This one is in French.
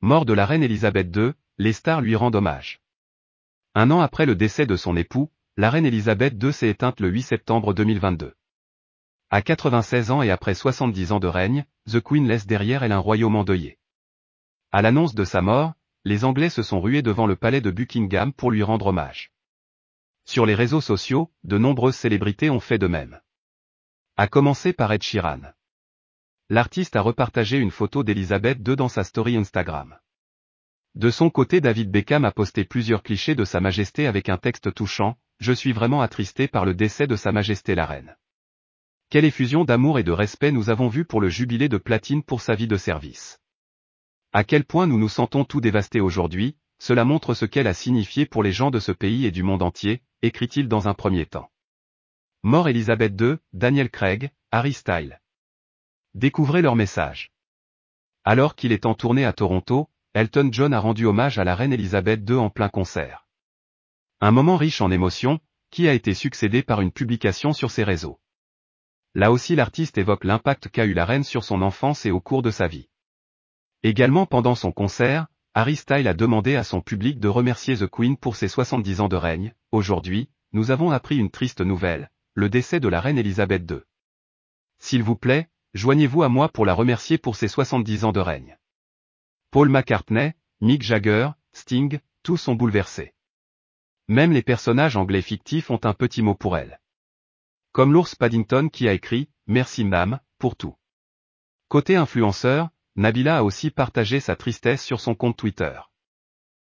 mort de la reine Elisabeth II, les stars lui rendent hommage. Un an après le décès de son époux, la reine Elisabeth II s'est éteinte le 8 septembre 2022. À 96 ans et après 70 ans de règne, The Queen laisse derrière elle un royaume endeuillé. À l'annonce de sa mort, les Anglais se sont rués devant le palais de Buckingham pour lui rendre hommage. Sur les réseaux sociaux, de nombreuses célébrités ont fait de même. À commencer par Ed Sheeran. L'artiste a repartagé une photo d'Elisabeth II dans sa story Instagram. De son côté David Beckham a posté plusieurs clichés de Sa Majesté avec un texte touchant, Je suis vraiment attristé par le décès de Sa Majesté la Reine. Quelle effusion d'amour et de respect nous avons vu pour le jubilé de platine pour sa vie de service. À quel point nous nous sentons tout dévastés aujourd'hui, cela montre ce qu'elle a signifié pour les gens de ce pays et du monde entier, écrit-il dans un premier temps. Mort Elisabeth II, Daniel Craig, Harry Style. Découvrez leur message. Alors qu'il est en tournée à Toronto, Elton John a rendu hommage à la reine Elisabeth II en plein concert. Un moment riche en émotions, qui a été succédé par une publication sur ses réseaux. Là aussi l'artiste évoque l'impact qu'a eu la reine sur son enfance et au cours de sa vie. Également pendant son concert, Harry Style a demandé à son public de remercier The Queen pour ses 70 ans de règne. Aujourd'hui, nous avons appris une triste nouvelle, le décès de la reine Elisabeth II. S'il vous plaît, joignez-vous à moi pour la remercier pour ses 70 ans de règne. Paul McCartney, Mick Jagger, Sting, tous sont bouleversés. Même les personnages anglais fictifs ont un petit mot pour elle. Comme l'ours Paddington qui a écrit « Merci Mam » pour tout. Côté influenceur, Nabila a aussi partagé sa tristesse sur son compte Twitter.